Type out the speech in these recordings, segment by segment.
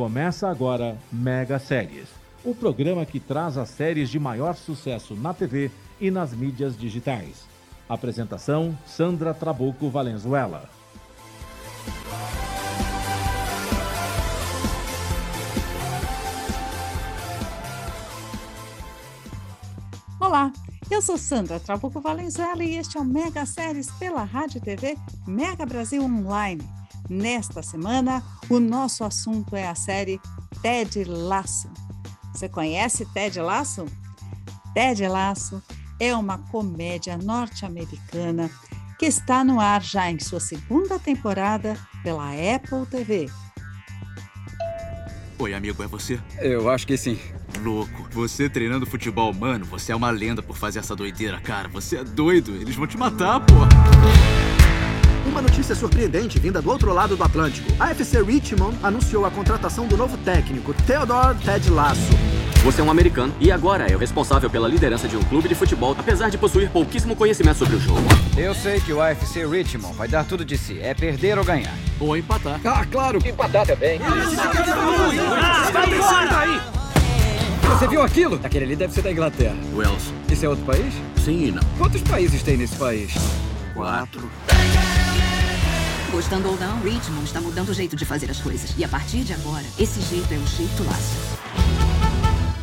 Começa agora Mega Séries, o programa que traz as séries de maior sucesso na TV e nas mídias digitais. Apresentação: Sandra Trabuco Valenzuela. Olá, eu sou Sandra Trabuco Valenzuela e este é o Mega Séries pela Rádio TV Mega Brasil Online. Nesta semana, o nosso assunto é a série Ted Lasso. Você conhece Ted Lasso? Ted Lasso é uma comédia norte-americana que está no ar já em sua segunda temporada pela Apple TV. Oi, amigo, é você? Eu acho que sim. Louco. Você treinando futebol, mano, você é uma lenda por fazer essa doideira, cara. Você é doido. Eles vão te matar, pô. Uma notícia surpreendente vinda do outro lado do Atlântico. A FC Richmond anunciou a contratação do novo técnico, Theodore Ted Lasso. Você é um americano e agora é o responsável pela liderança de um clube de futebol, apesar de possuir pouquíssimo conhecimento sobre o jogo. Eu sei que o AFC Richmond vai dar tudo de si. É perder ou ganhar. Ou empatar. Ah, claro! Empatar também. Você viu aquilo? Aquele ali deve ser da Inglaterra. Wells. Esse é outro país? Sim e não. Quantos países tem nesse país? Quatro. Gostando ou não, Richmond está mudando o jeito de fazer as coisas. E a partir de agora, esse jeito é o jeito laço.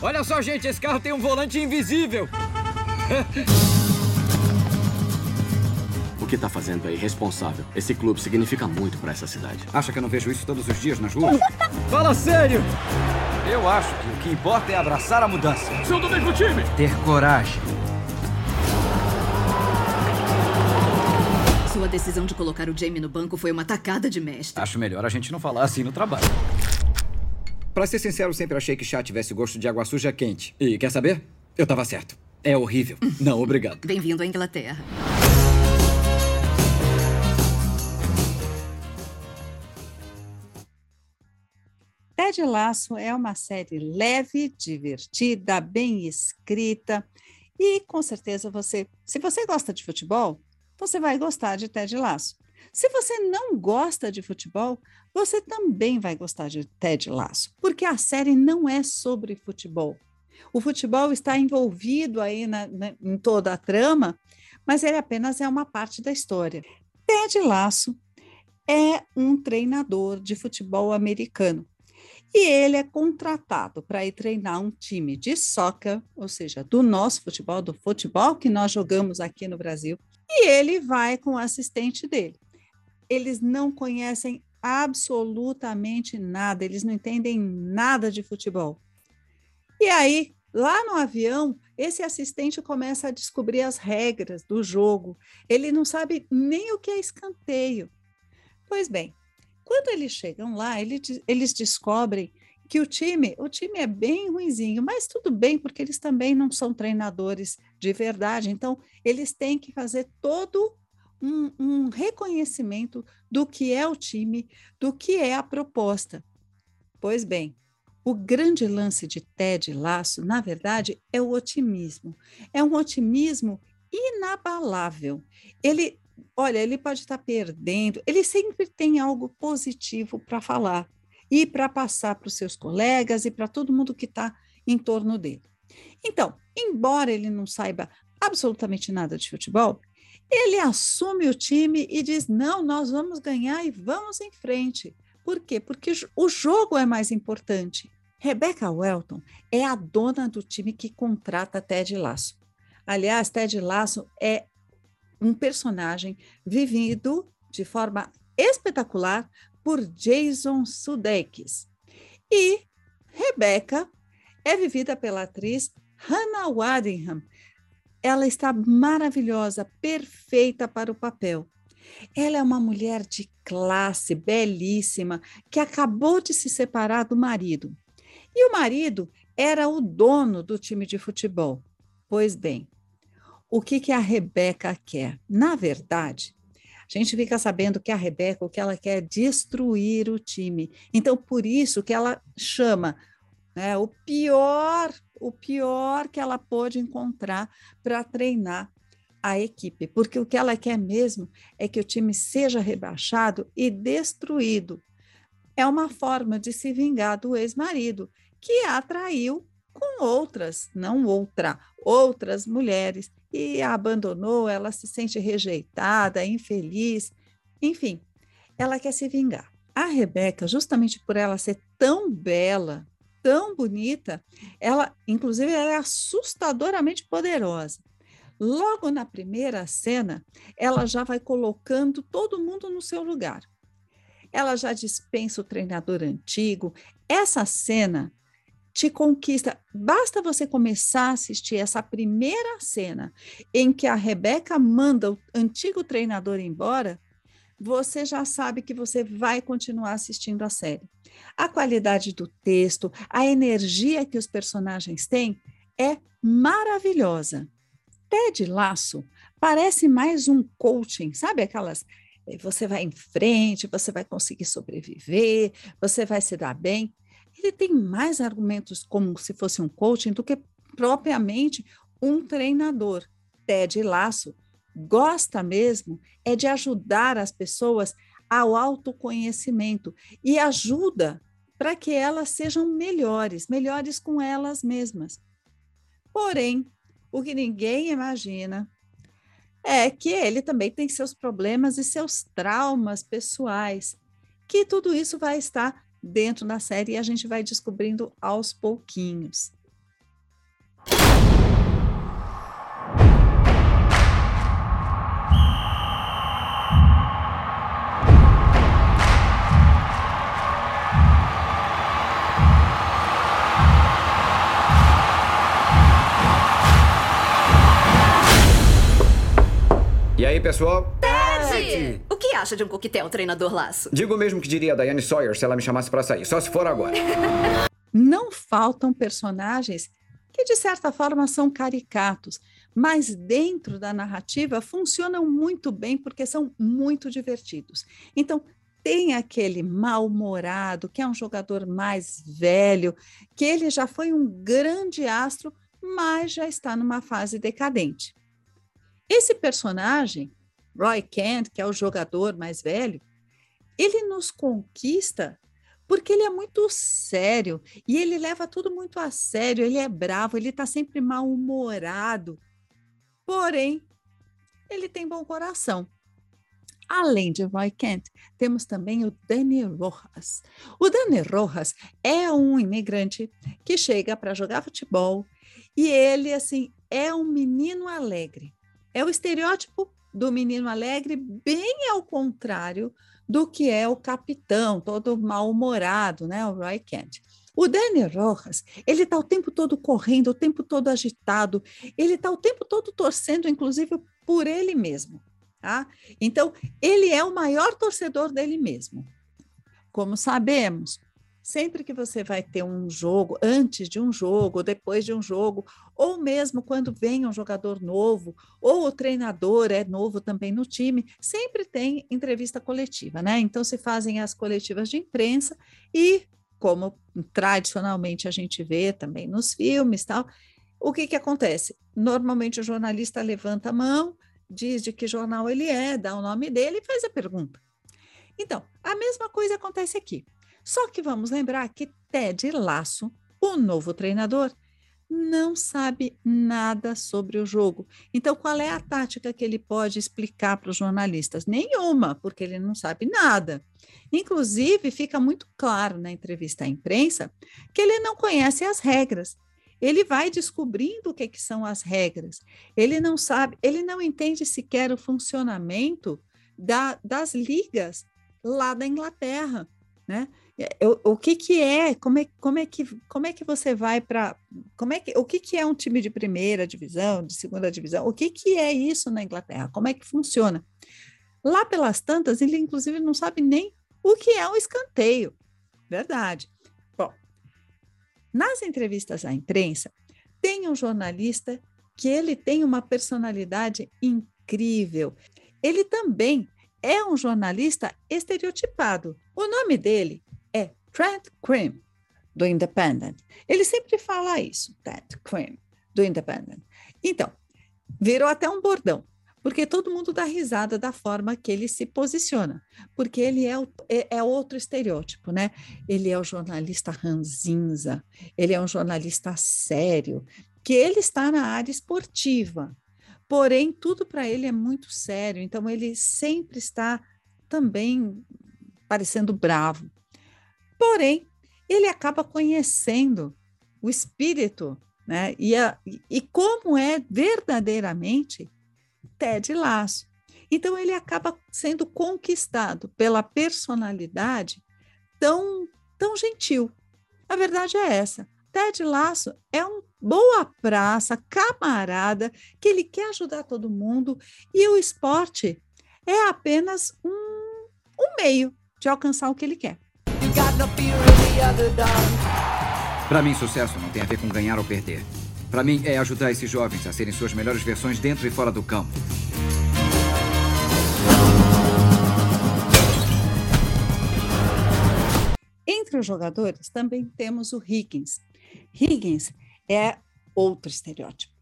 Olha só, gente, esse carro tem um volante invisível. O que tá fazendo é irresponsável. Esse clube significa muito pra essa cidade. Acha que eu não vejo isso todos os dias nas ruas? Fala sério! Eu acho que o que importa é abraçar a mudança. Sou do mesmo time. Ter coragem. Decisão de colocar o Jamie no banco foi uma tacada de mestre. Acho melhor a gente não falar assim no trabalho. Pra ser sincero, sempre achei que chá tivesse gosto de água suja quente. E quer saber? Eu tava certo. É horrível. Não, obrigado. Bem-vindo à Inglaterra. Ted Lasso é uma série leve, divertida, bem escrita e com certeza você, se você gosta de futebol, você vai gostar de Ted Lasso. Se você não gosta de futebol, você também vai gostar de Ted Lasso, porque a série não é sobre futebol. O futebol está envolvido aí na, na, em toda a trama, mas ele apenas é uma parte da história. Ted Lasso é um treinador de futebol americano e ele é contratado para ir treinar um time de soccer, ou seja, do nosso futebol, do futebol que nós jogamos aqui no Brasil, e ele vai com o assistente dele. Eles não conhecem absolutamente nada, eles não entendem nada de futebol. E aí, lá no avião, esse assistente começa a descobrir as regras do jogo. Ele não sabe nem o que é escanteio. Pois bem, quando eles chegam lá, eles descobrem que o time, o time é bem ruinzinho, mas tudo bem, porque eles também não são treinadores de verdade. Então, eles têm que fazer todo um, um reconhecimento do que é o time, do que é a proposta. Pois bem, o grande lance de Ted Laço, na verdade, é o otimismo. É um otimismo inabalável. Ele, olha, ele pode estar perdendo, ele sempre tem algo positivo para falar e para passar para os seus colegas e para todo mundo que está em torno dele. Então, embora ele não saiba absolutamente nada de futebol, ele assume o time e diz: não, nós vamos ganhar e vamos em frente. Por quê? Porque o jogo é mais importante. Rebecca Welton é a dona do time que contrata Ted Lasso. Aliás, Ted Lasso é um personagem vivido de forma espetacular por Jason Sudeikis. E Rebecca é vivida pela atriz Hannah Waddingham. Ela está maravilhosa, perfeita para o papel. Ela é uma mulher de classe, belíssima, que acabou de se separar do marido. E o marido era o dono do time de futebol. Pois bem, o que, que a Rebeca quer? Na verdade, a gente fica sabendo que a Rebeca, o que ela quer é destruir o time. Então, por isso que ela chama né, o pior, o pior que ela pôde encontrar para treinar a equipe, porque o que ela quer mesmo é que o time seja rebaixado e destruído. é uma forma de se vingar do ex-marido, que a atraiu com outras, não outra, outras mulheres, e a abandonou, ela se sente rejeitada, infeliz, enfim, ela quer se vingar. A Rebeca, justamente por ela ser tão bela, tão bonita, ela, inclusive, ela é assustadoramente poderosa. Logo na primeira cena, ela já vai colocando todo mundo no seu lugar. Ela já dispensa o treinador antigo. Essa cena te conquista. Basta você começar a assistir essa primeira cena em que a Rebeca manda o antigo treinador embora, você já sabe que você vai continuar assistindo a série. A qualidade do texto, a energia que os personagens têm é maravilhosa. Ted Laço parece mais um coaching, sabe aquelas eh, você vai em frente, você vai conseguir sobreviver, você vai se dar bem ele tem mais argumentos como se fosse um coaching do que propriamente um treinador. Ted Laço gosta mesmo é de ajudar as pessoas ao autoconhecimento e ajuda para que elas sejam melhores, melhores com elas mesmas. Porém, o que ninguém imagina é que ele também tem seus problemas e seus traumas pessoais, que tudo isso vai estar dentro da série e a gente vai descobrindo aos pouquinhos. E aí, pessoal? Ted! O que acha de um coquetel, treinador Laço? Digo mesmo que diria a Diane Sawyer se ela me chamasse para sair, só se for agora. Não faltam personagens que, de certa forma, são caricatos, mas dentro da narrativa funcionam muito bem porque são muito divertidos. Então, tem aquele mal-humorado, que é um jogador mais velho, que ele já foi um grande astro, mas já está numa fase decadente. Esse personagem Roy Kent, que é o jogador mais velho, ele nos conquista porque ele é muito sério e ele leva tudo muito a sério, ele é bravo, ele está sempre mal-humorado. Porém, ele tem bom coração. Além de Roy Kent, temos também o Danny Rojas. O Danny Rojas é um imigrante que chega para jogar futebol e ele, assim, é um menino alegre. É o estereótipo do menino alegre, bem ao contrário do que é o capitão, todo mal-humorado, né, o Roy Kent. O Danny Rojas, ele está o tempo todo correndo, o tempo todo agitado, ele está o tempo todo torcendo, inclusive, por ele mesmo. Tá? Então, ele é o maior torcedor dele mesmo. Como sabemos, Sempre que você vai ter um jogo, antes de um jogo, depois de um jogo, ou mesmo quando vem um jogador novo, ou o treinador é novo também no time, sempre tem entrevista coletiva, né? Então se fazem as coletivas de imprensa e, como tradicionalmente a gente vê também nos filmes, tal, o que que acontece? Normalmente o jornalista levanta a mão, diz de que jornal ele é, dá o nome dele e faz a pergunta. Então, a mesma coisa acontece aqui. Só que vamos lembrar que Ted Laço, o novo treinador, não sabe nada sobre o jogo. Então, qual é a tática que ele pode explicar para os jornalistas? Nenhuma, porque ele não sabe nada. Inclusive, fica muito claro na entrevista à imprensa que ele não conhece as regras. Ele vai descobrindo o que, que são as regras. Ele não sabe, ele não entende sequer o funcionamento da, das ligas lá da Inglaterra. Né? É, o, que que é, como é, como é que, como é que você vai para, como é que, o que que é um time de primeira divisão, de segunda divisão, o que que é isso na Inglaterra, como é que funciona? Lá pelas tantas, ele inclusive não sabe nem o que é um escanteio, verdade. Bom, nas entrevistas à imprensa, tem um jornalista que ele tem uma personalidade incrível. Ele também é um jornalista estereotipado. O nome dele Trent Cream, do Independent. Ele sempre fala isso, Trent Cream, do Independent. Então, virou até um bordão, porque todo mundo dá risada da forma que ele se posiciona, porque ele é, o, é, é, outro estereótipo, né? Ele é o jornalista ranzinza, ele é um jornalista sério, que ele está na área esportiva, porém tudo para ele é muito sério, então ele sempre está também parecendo bravo. Porém, ele acaba conhecendo o espírito, né? E, a, e como é verdadeiramente Ted Lasso. Então ele acaba sendo conquistado pela personalidade tão tão gentil. A verdade é essa. Ted Lasso é um boa praça, camarada, que ele quer ajudar todo mundo e o esporte é apenas um, um meio de alcançar o que ele quer. Para mim, sucesso não tem a ver com ganhar ou perder. Para mim, é ajudar esses jovens a serem suas melhores versões dentro e fora do campo. Entre os jogadores também temos o Higgins. Higgins é outro estereótipo.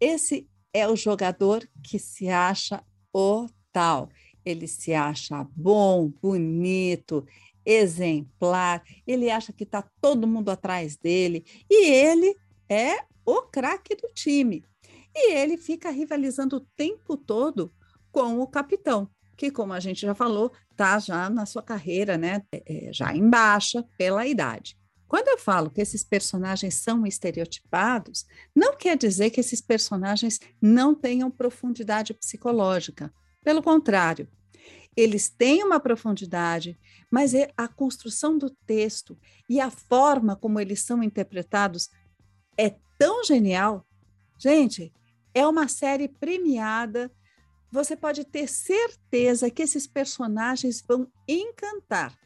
Esse é o jogador que se acha o tal. Ele se acha bom, bonito, exemplar, ele acha que está todo mundo atrás dele e ele é o craque do time. E ele fica rivalizando o tempo todo com o capitão, que, como a gente já falou, está já na sua carreira, né, é, é, já em baixa pela idade. Quando eu falo que esses personagens são estereotipados, não quer dizer que esses personagens não tenham profundidade psicológica. Pelo contrário, eles têm uma profundidade, mas é a construção do texto e a forma como eles são interpretados é tão genial. Gente, é uma série premiada. Você pode ter certeza que esses personagens vão encantar.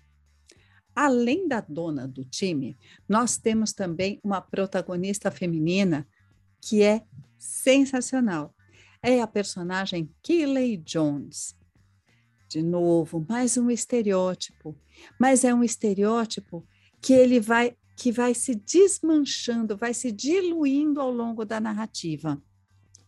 Além da dona do time, nós temos também uma protagonista feminina que é sensacional. É a personagem Keeley Jones. De novo, mais um estereótipo, mas é um estereótipo que ele vai que vai se desmanchando, vai se diluindo ao longo da narrativa.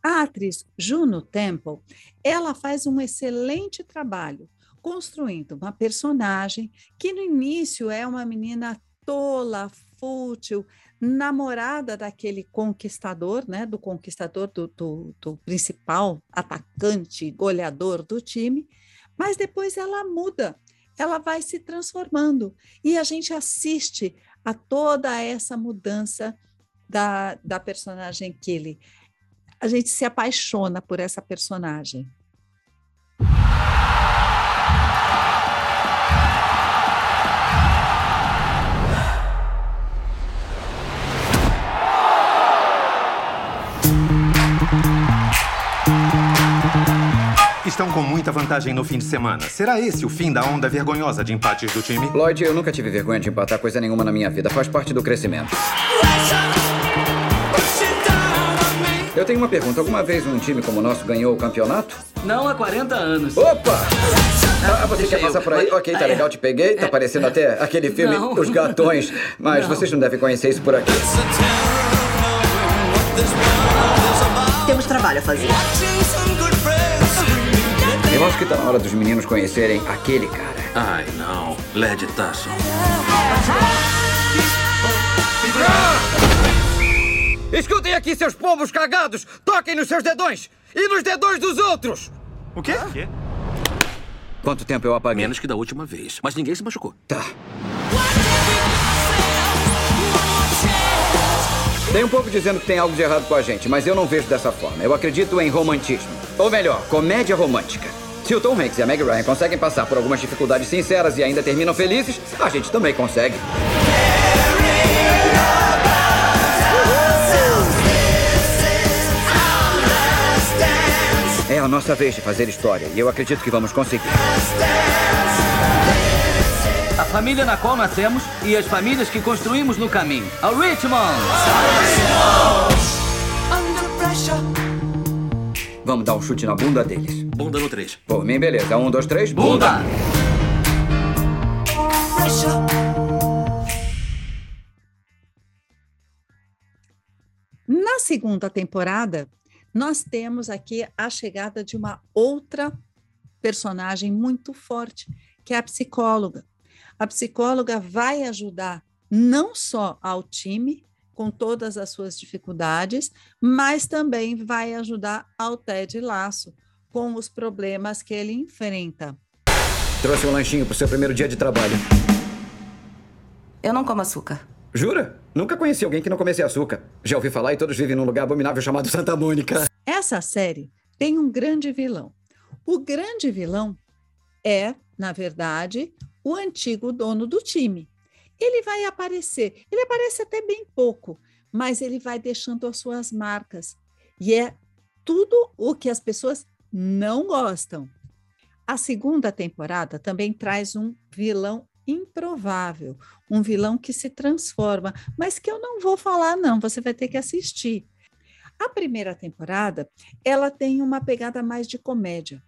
A atriz Juno Temple, ela faz um excelente trabalho construindo uma personagem que no início é uma menina tola, fútil, namorada daquele conquistador, né, do conquistador do, do, do principal atacante, goleador do time, mas depois ela muda, ela vai se transformando e a gente assiste a toda essa mudança da, da personagem Kelly. A gente se apaixona por essa personagem. Estão com muita vantagem no fim de semana. Será esse o fim da onda vergonhosa de empates do time? Lloyd, eu nunca tive vergonha de empatar coisa nenhuma na minha vida. Faz parte do crescimento. Eu tenho uma pergunta. Alguma vez um time como o nosso ganhou o campeonato? Não há 40 anos. Opa! Ah, você quer passar por aí? Ok, tá legal, te peguei. Tá parecendo até aquele filme Não. Os Gatões. Mas Não. vocês não devem conhecer isso por aqui. Temos trabalho a fazer. Eu acho que tá na hora dos meninos conhecerem aquele cara. Ai, não. Led Tasson. Escutem aqui, seus pombos cagados! Toquem nos seus dedões! E nos dedões dos outros! O quê? O quê? Quanto tempo eu apaguei? Menos que da última vez. Mas ninguém se machucou. Tá. Tem um pouco dizendo que tem algo de errado com a gente, mas eu não vejo dessa forma. Eu acredito em romantismo. Ou melhor, comédia romântica. Se o Tom Hanks e a Meg Ryan conseguem passar por algumas dificuldades sinceras e ainda terminam felizes, a gente também consegue. É a nossa vez de fazer história e eu acredito que vamos conseguir. A família na qual nascemos e as famílias que construímos no caminho. Ao Richmond! Vamos dar um chute na bunda deles. Bunda no 3. Por mim, beleza. Um, dois, três. Bunda! Na segunda temporada, nós temos aqui a chegada de uma outra personagem muito forte, que é a psicóloga. A psicóloga vai ajudar não só ao time, com todas as suas dificuldades, mas também vai ajudar ao Ted Laço com os problemas que ele enfrenta. Trouxe um lanchinho para o seu primeiro dia de trabalho. Eu não como açúcar. Jura? Nunca conheci alguém que não comesse açúcar. Já ouvi falar e todos vivem num lugar abominável chamado Santa Mônica. Essa série tem um grande vilão. O grande vilão é, na verdade, o antigo dono do time. Ele vai aparecer, ele aparece até bem pouco, mas ele vai deixando as suas marcas. E é tudo o que as pessoas não gostam. A segunda temporada também traz um vilão improvável, um vilão que se transforma, mas que eu não vou falar não, você vai ter que assistir. A primeira temporada, ela tem uma pegada mais de comédia.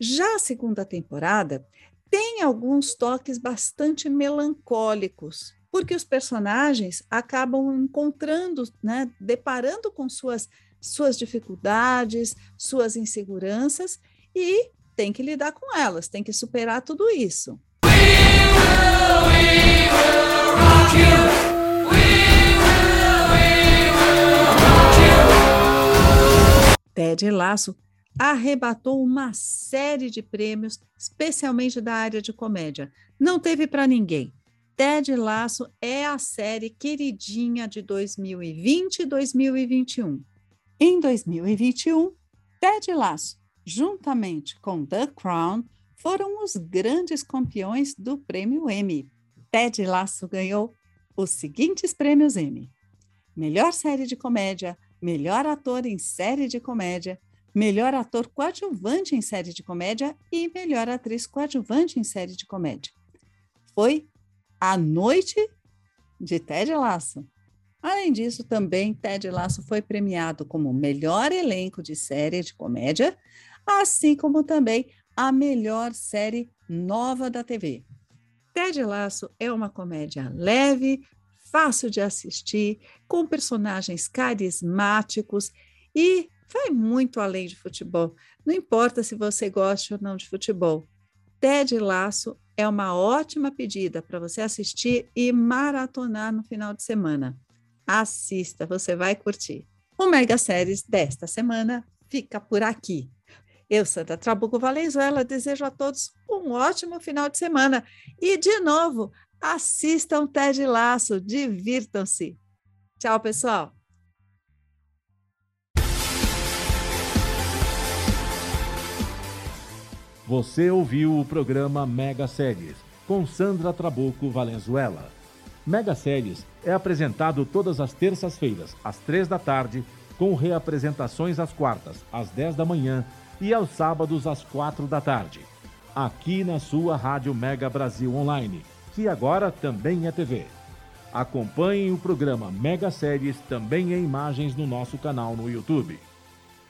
Já a segunda temporada tem alguns toques bastante melancólicos, porque os personagens acabam encontrando, né, deparando com suas suas dificuldades, suas inseguranças e tem que lidar com elas, tem que superar tudo isso. Ted Laço arrebatou uma série de prêmios, especialmente da área de comédia. Não teve para ninguém. Ted Laço é a série queridinha de 2020 e 2021. Em 2021, Ted Laço, juntamente com The Crown, foram os grandes campeões do prêmio Emmy. Ted Laço ganhou os seguintes prêmios Emmy: Melhor série de comédia, melhor ator em série de comédia, melhor ator coadjuvante em série de comédia e melhor atriz coadjuvante em série de comédia. Foi a noite de Ted Lasso. Além disso, também Ted Lasso foi premiado como melhor elenco de série de comédia, assim como também a melhor série nova da TV. Ted Lasso é uma comédia leve, fácil de assistir, com personagens carismáticos e vai muito além de futebol. Não importa se você gosta ou não de futebol. Ted Laço é uma ótima pedida para você assistir e maratonar no final de semana. Assista, você vai curtir. O Mega Séries desta semana fica por aqui. Eu, Santa Trabuco Valenzuela, desejo a todos um ótimo final de semana. E, de novo, assistam Ted Laço, divirtam-se. Tchau, pessoal. Você ouviu o programa Mega Séries com Sandra Trabuco Valenzuela. Mega Séries é apresentado todas as terças-feiras, às três da tarde, com reapresentações às quartas, às dez da manhã e aos sábados, às quatro da tarde. Aqui na sua Rádio Mega Brasil Online, que agora também é TV. Acompanhem o programa Mega Séries também em imagens no nosso canal no YouTube.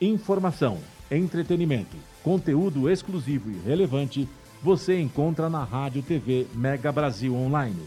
Informação, entretenimento, conteúdo exclusivo e relevante você encontra na Rádio TV Mega Brasil Online,